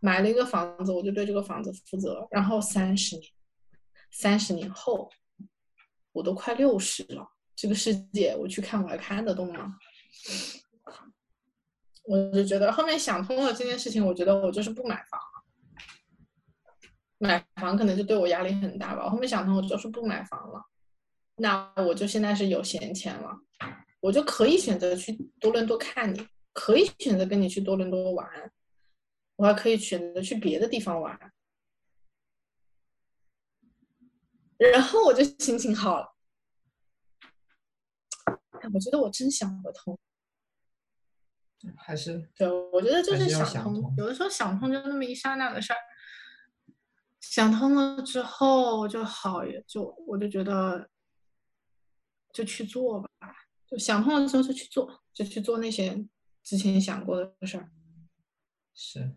[SPEAKER 1] 买了一个房子，我就对这个房子负责。然后三十年，三十年后，我都快六十了，这个世界我去看，我还看得动吗？我就觉得后面想通了这件事情，我觉得我就是不买房。买房可能就对我压力很大吧。后面想通，我就是不买房了。那我就现在是有闲钱了，我就可以选择去多伦多看你，可以选择跟你去多伦多玩，我还可以选择去别的地方玩。然后我就心情好了。我觉得我真想不通。
[SPEAKER 2] 还是
[SPEAKER 1] 对，我觉得就是
[SPEAKER 2] 想
[SPEAKER 1] 通。有的时候想通就那么一刹那的事儿，想通了之后就好，也就我就觉得就去做吧。就想通了之后就去做，就去做那些之前想过的事儿。
[SPEAKER 2] 是，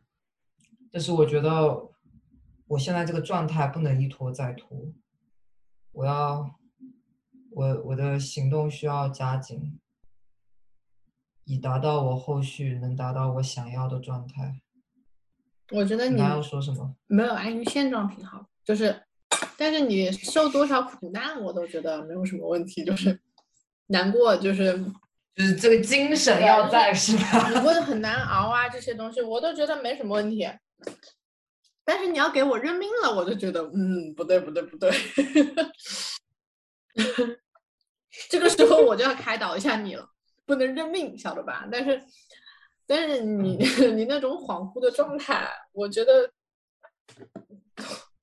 [SPEAKER 2] 但是我觉得我现在这个状态不能一拖再拖，我要我我的行动需要加紧。以达到我后续能达到我想要的状态。
[SPEAKER 1] 我觉得你
[SPEAKER 2] 要说什么？
[SPEAKER 1] 没有安于现状挺好，就是，但是你受多少苦难，我都觉得没有什么问题。就是难过，就是
[SPEAKER 2] 就是这个精神要在，是吧？
[SPEAKER 1] 你过得很难熬啊，这些东西我都觉得没什么问题。但是你要给我认命了，我就觉得，嗯，不对，不对，不对。这个时候我就要开导一下你了。不能认命，晓得吧？但是，但是你 你那种恍惚的状态，我觉得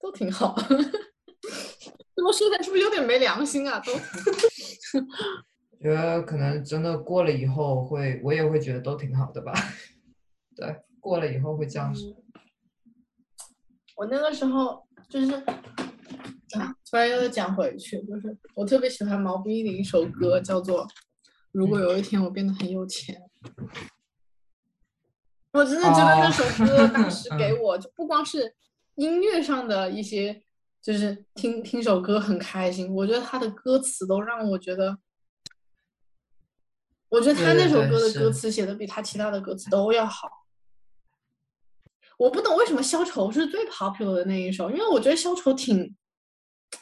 [SPEAKER 1] 都挺好。这么说来是不是有点没良心啊？都，
[SPEAKER 2] 觉得可能真的过了以后会，我也会觉得都挺好的吧。对，过了以后会这样说。
[SPEAKER 1] 我那个时候就是啊，突然又讲回去，就是我特别喜欢毛不易的一首歌，叫做。如果有一天我变得很有钱，我真的觉得那首歌当时给我就不光是音乐上的一些，就是听听首歌很开心。我觉得他的歌词都让我觉得，我觉得他那首歌的歌词写的比他其他的歌词都要好。我不懂为什么消愁是最 popular 的那一首，因为我觉得消愁挺，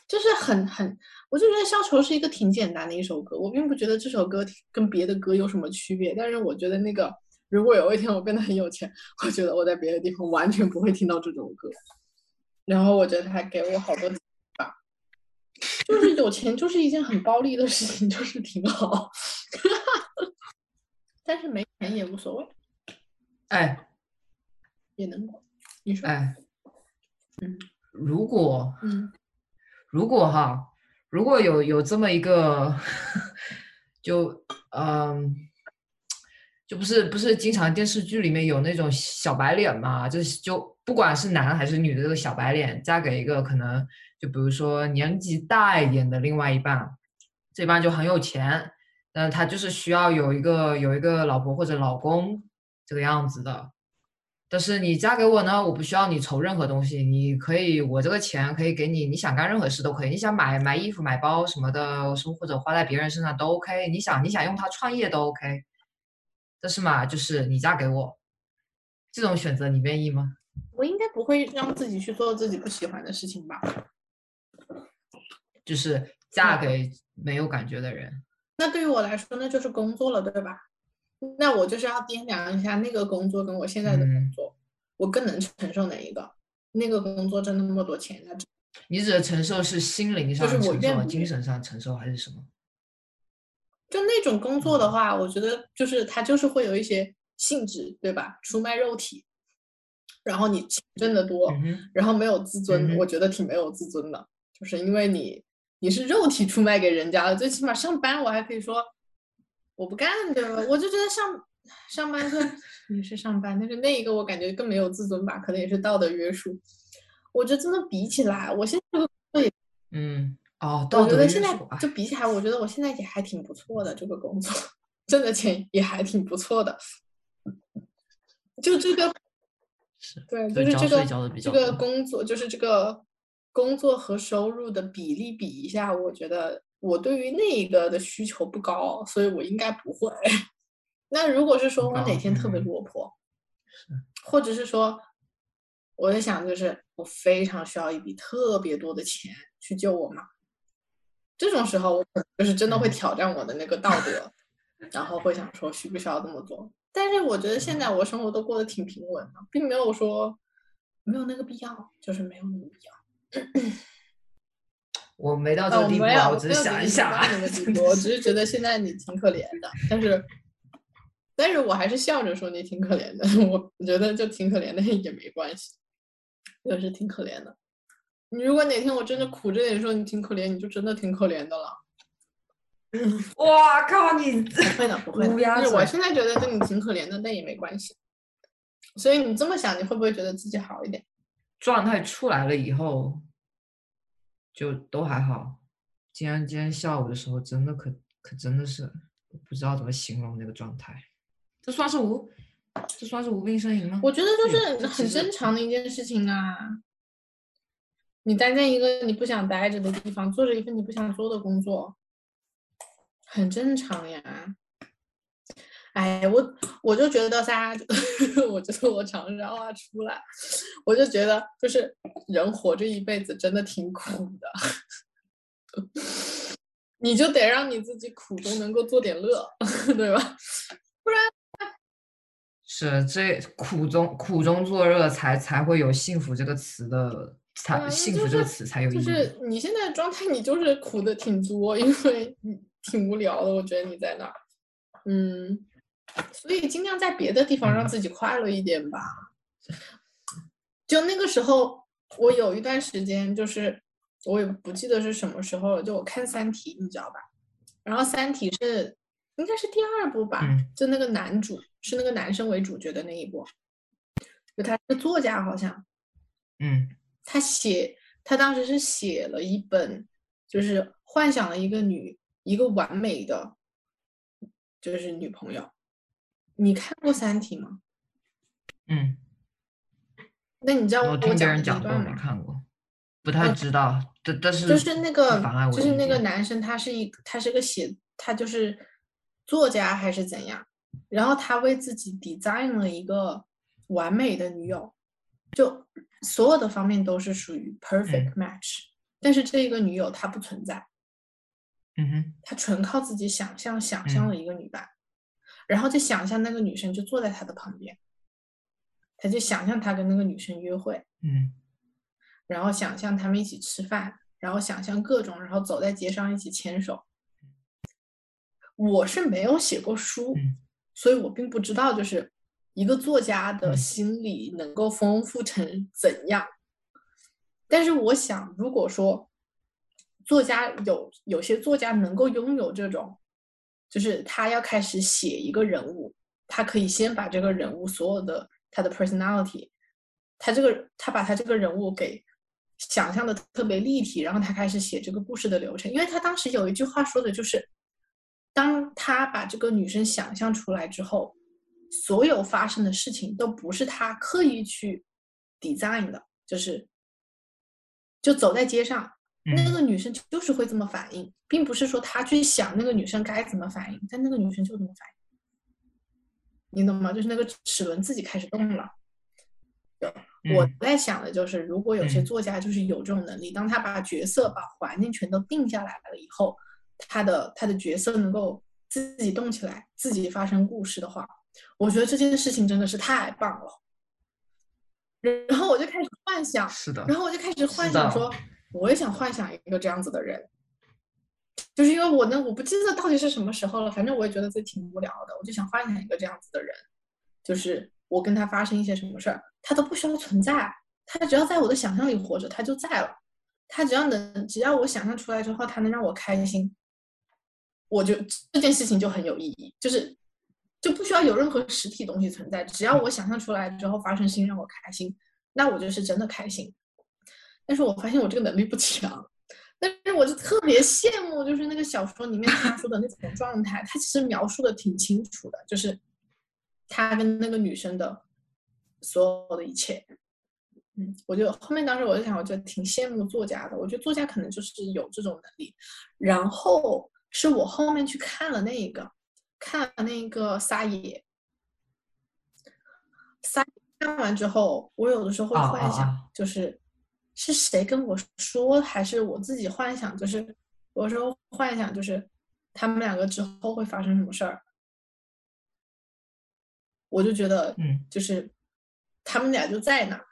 [SPEAKER 1] 就是很很。我就觉得《消愁》是一个挺简单的一首歌，我并不觉得这首歌跟别的歌有什么区别。但是我觉得那个，如果有一天我变得很有钱，我觉得我在别的地方完全不会听到这种歌。然后我觉得他给我好多吧，就是有钱就是一件很暴利的事情，就是挺好。但是没钱也无所谓，
[SPEAKER 2] 哎，
[SPEAKER 1] 也能过。你说，
[SPEAKER 2] 哎，
[SPEAKER 1] 嗯，
[SPEAKER 2] 如果，
[SPEAKER 1] 嗯，
[SPEAKER 2] 如果哈。如果有有这么一个，就嗯，就不是不是经常电视剧里面有那种小白脸嘛？就是就不管是男还是女的这个小白脸，嫁给一个可能就比如说年纪大一点的另外一半，这半就很有钱，但他就是需要有一个有一个老婆或者老公这个样子的。但是你嫁给我呢，我不需要你筹任何东西，你可以，我这个钱可以给你，你想干任何事都可以，你想买买衣服、买包什么的，什么或者花在别人身上都 OK，你想你想用它创业都 OK。但是嘛，就是你嫁给我，这种选择你愿意吗？
[SPEAKER 1] 我应该不会让自己去做自己不喜欢的事情吧？
[SPEAKER 2] 就是嫁给没有感觉的人。
[SPEAKER 1] 那对于我来说，那就是工作了，对吧？那我就是要掂量一下那个工作跟我现在的工作，我更能承受哪一个？那个工作挣那么多钱，那
[SPEAKER 2] 你指的承受是心灵上承受、精神上承受还是什么？
[SPEAKER 1] 就那种工作的话，我觉得就是它就是会有一些性质，对吧？出卖肉体，然后你钱挣得多，然后没有自尊，我觉得挺没有自尊的，就是因为你你是肉体出卖给人家了，最起码上班我还可以说。我不干对吧？我就觉得上上班是也是上班，但是那一个我感觉更没有自尊吧，可能也是道德约束。我觉得真的比起来，我现在
[SPEAKER 2] 嗯，哦，
[SPEAKER 1] 我觉得现在就比起来，我觉得我现在也还挺不错的，这个工作 挣的钱也还挺不错的。就这个，对，就是这个这个工作，就是这个工作和收入的比例比一下，我觉得我对于那个的需求不高，所以我应该不会。那如果是说我哪天特别落魄，或者是说我在想，就是我非常需要一笔特别多的钱去救我妈，这种时候我就是真的会挑战我的那个道德，然后会想说需不需要这么做。但是我觉得现在我生活都过得挺平稳的，并没有说没有那个必要，就是没有那个必要。
[SPEAKER 2] 我没到这个地步，我只是想一想啊。
[SPEAKER 1] 我只是觉得现在你挺可怜的，但是，但是我还是笑着说你挺可怜的。我觉得就挺可怜的也没关系，就是挺可怜的。你如果哪天我真的苦着脸说你挺可怜，你就真的挺可怜的了。
[SPEAKER 2] 哇靠！你
[SPEAKER 1] 不会的，不会的。就是我现在觉得跟你挺可怜的，但也没关系。所以你这么想，你会不会觉得自己好一点？
[SPEAKER 2] 状态出来了以后。就都还好，今天今天下午的时候，真的可可真的是不知道怎么形容那个状态。这算是无，这算是无病呻吟吗？
[SPEAKER 1] 我觉得就是很正常的一件事情啊。你待在一个你不想待着的地方，做着一份你不想做的工作，很正常呀。哎，我我就觉得噻，我觉得我长沙话出来，我就觉得就是人活这一辈子真的挺苦的，你就得让你自己苦中能够做点乐，对吧？不然
[SPEAKER 2] 是这苦中苦中作乐才才会有幸福这个词的才幸福这个词才有意义。
[SPEAKER 1] 就是你现在状态，你就是苦的挺多，因为你挺无聊的，我觉得你在那儿，嗯。所以尽量在别的地方让自己快乐一点吧。就那个时候，我有一段时间，就是我也不记得是什么时候了。就我看《三体》，你知道吧？然后《三体》是应该是第二部吧？就那个男主是那个男生为主角的那一部，就他是作家，好像。
[SPEAKER 2] 嗯。
[SPEAKER 1] 他写，他当时是写了一本，就是幻想了一个女，一个完美的，就是女朋友。你看过《三体》吗？
[SPEAKER 2] 嗯，
[SPEAKER 1] 那你知道
[SPEAKER 2] 我听别人讲
[SPEAKER 1] 过
[SPEAKER 2] 没看过，不太知道。但但是
[SPEAKER 1] 就是那个，就是那个男生，他是一，他是个写，他就是作家还是怎样？然后他为自己 design 了一个完美的女友，就所有的方面都是属于 perfect match。但是这一个女友她不存在，
[SPEAKER 2] 嗯哼，
[SPEAKER 1] 他纯靠自己想象想象了一个女伴。然后就想象那个女生就坐在他的旁边，他就想象他跟那个女生约会，
[SPEAKER 2] 嗯，
[SPEAKER 1] 然后想象他们一起吃饭，然后想象各种，然后走在街上一起牵手。我是没有写过书，所以我并不知道就是一个作家的心理能够丰富成怎样。但是我想，如果说作家有有些作家能够拥有这种。就是他要开始写一个人物，他可以先把这个人物所有的他的 personality，他这个他把他这个人物给想象的特别立体，然后他开始写这个故事的流程。因为他当时有一句话说的就是，当他把这个女生想象出来之后，所有发生的事情都不是他刻意去 design 的，就是就走在街上。那个女生就是会这么反应，并不是说他去想那个女生该怎么反应，但那个女生就这么反应，你懂吗？就是那个齿轮自己开始动了。我在想的就是，如果有些作家就是有这种能力，当他把角色、把环境全都定下来了以后，他的他的角色能够自己动起来，自己发生故事的话，我觉得这件事情真的是太棒了。然后我就开始幻想，
[SPEAKER 2] 是的，
[SPEAKER 1] 然后我就开始幻想说。我也想幻想一个这样子的人，就是因为我呢，我不记得到底是什么时候了，反正我也觉得自己挺无聊的，我就想幻想一个这样子的人，就是我跟他发生一些什么事儿，他都不需要存在，他只要在我的想象里活着，他就在了，他只要能，只要我想象出来之后，他能让我开心，我就这件事情就很有意义，就是就不需要有任何实体东西存在，只要我想象出来之后发生事情让我开心，那我就是真的开心。但是我发现我这个能力不强，但是我就特别羡慕，就是那个小说里面他说的那种状态，他其实描述的挺清楚的，就是他跟那个女生的所有的一切，嗯，我就后面当时我就想，我就挺羡慕作家的。我觉得作家可能就是有这种能力。然后是我后面去看了那个，看了那个撒野，撒看完之后，我有的时候会幻想，就是是谁跟我说，还是我自己幻想？就是有时候幻想，就是他们两个之后会发生什么事儿。我就觉得，
[SPEAKER 2] 嗯，
[SPEAKER 1] 就是他们俩就在那。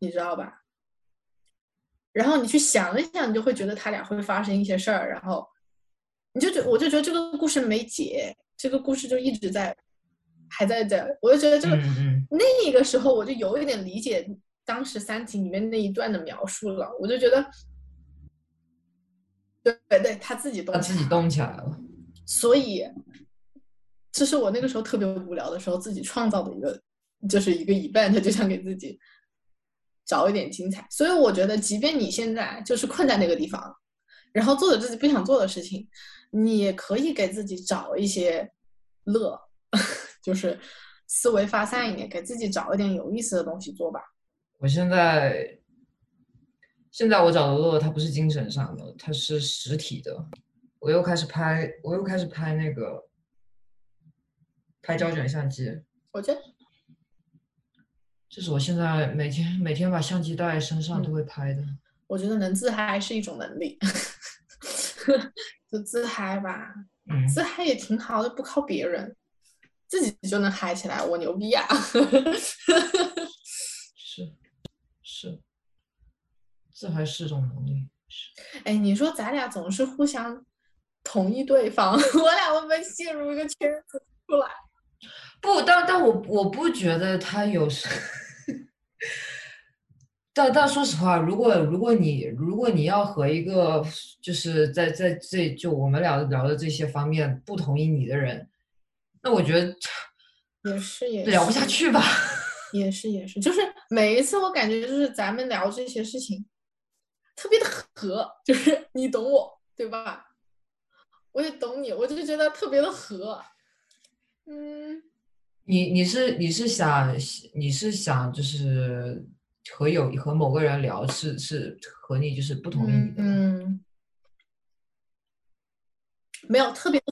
[SPEAKER 1] 你知道吧？然后你去想一想，你就会觉得他俩会发生一些事儿，然后你就觉我就觉得这个故事没解，这个故事就一直在还在这，我就觉得这个那个时候我就有一点理解当时《三体》里面那一段的描述了，我就觉得，对对对，他自己动，
[SPEAKER 2] 他自己动起来了，
[SPEAKER 1] 所以这是我那个时候特别无聊的时候自己创造的一个，就是一个 event，就想给自己。找一点精彩，所以我觉得，即便你现在就是困在那个地方，然后做着自己不想做的事情，你也可以给自己找一些乐，就是思维发散一点，给自己找一点有意思的东西做吧。
[SPEAKER 2] 我现在，现在我找的乐，它不是精神上的，它是实体的。我又开始拍，我又开始拍那个拍胶卷相机。
[SPEAKER 1] 我觉得。
[SPEAKER 2] 这是我现在每天每天把相机带身上都会拍的。
[SPEAKER 1] 我觉得能自嗨是一种能力，就自嗨吧，自嗨也挺好的，不靠别人，自己就能嗨起来，我牛逼呀！
[SPEAKER 2] 是 是，这还是种能力。
[SPEAKER 1] 哎，你说咱俩总是互相同意对方，我俩会不会陷入一个圈子出来？
[SPEAKER 2] 不，但但我我不觉得他有。但但说实话，如果如果你如果你要和一个就是在在这就我们俩聊的这些方面不同意你的人，那我觉得
[SPEAKER 1] 也是也
[SPEAKER 2] 聊不下去吧。
[SPEAKER 1] 也是也是，就是每一次我感觉就是咱们聊这些事情特别的和，就是你懂我对吧？我也懂你，我就觉得特别的和。嗯，
[SPEAKER 2] 你你是你是想你是想就是。和有和某个人聊是是和你就是不同意你的，
[SPEAKER 1] 嗯，没有特别的，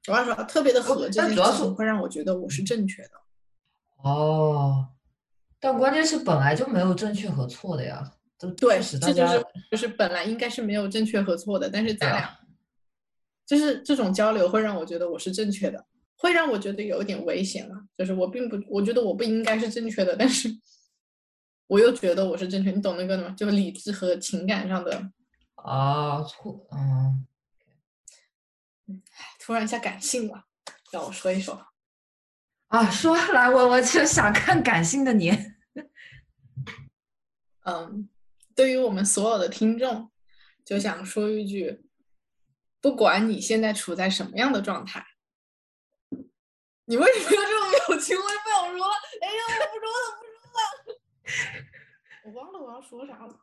[SPEAKER 1] 主要是特别的合，这件事情会让我觉得我是正确的。
[SPEAKER 2] 哦，但关键是本来就没有正确和错的呀，都
[SPEAKER 1] 对，这就是就是本来应该是没有正确和错的，但是咱俩就是这种交流会让我觉得我是正确的，会让我觉得有点危险了，就是我并不，我觉得我不应该是正确的，但是。我又觉得我是正确，你懂那个吗？就理智和情感上的
[SPEAKER 2] 啊错，嗯，
[SPEAKER 1] 嗯，突然一下感性了，让我说一说
[SPEAKER 2] 啊，说来我我就想看感性的你，
[SPEAKER 1] 嗯，对于我们所有的听众，就想说一句，不管你现在处在什么样的状态，你为什么要这种表情？我也不想说了，哎呀，我不说了，不说了。我忘了我要说啥了。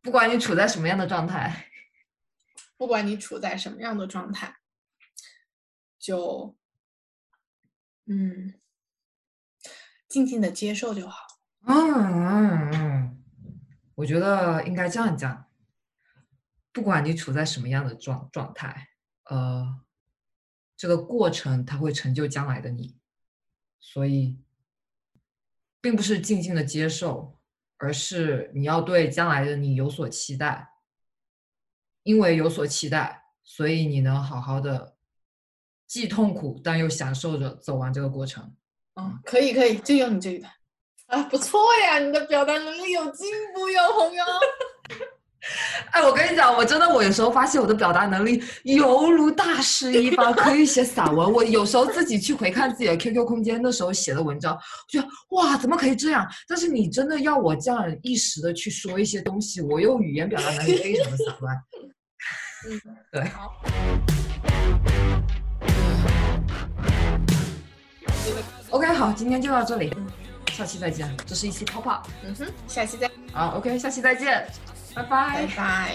[SPEAKER 2] 不管你处在什么样的状态，
[SPEAKER 1] 不管你处在什么样的状态，就嗯，静静的接受就好。
[SPEAKER 2] 嗯嗯嗯，我觉得应该这样讲。不管你处在什么样的状状态，呃，这个过程它会成就将来的你，所以。并不是静静的接受，而是你要对将来的你有所期待。因为有所期待，所以你能好好的，既痛苦但又享受着走完这个过程。
[SPEAKER 1] 嗯，可以可以，就用你这一段啊，不错呀，你的表达能力有进步哟，朋友。
[SPEAKER 2] 哎，我跟你讲，我真的，我有时候发现我的表达能力犹如大师一般，可以写散文。我有时候自己去回看自己的 QQ 空间那时候写的文章，我觉得哇，怎么可以这样？但是你真的要我这样一时的去说一些东西，我又语言表达能力非常的散乱。
[SPEAKER 1] 嗯，
[SPEAKER 2] 对。
[SPEAKER 1] 好。
[SPEAKER 2] OK，好，今天就到这里，下期再见，这是一期泡泡，
[SPEAKER 1] 嗯哼，下期见，
[SPEAKER 2] 好，OK，下期再见，
[SPEAKER 3] 拜拜，
[SPEAKER 4] 拜拜。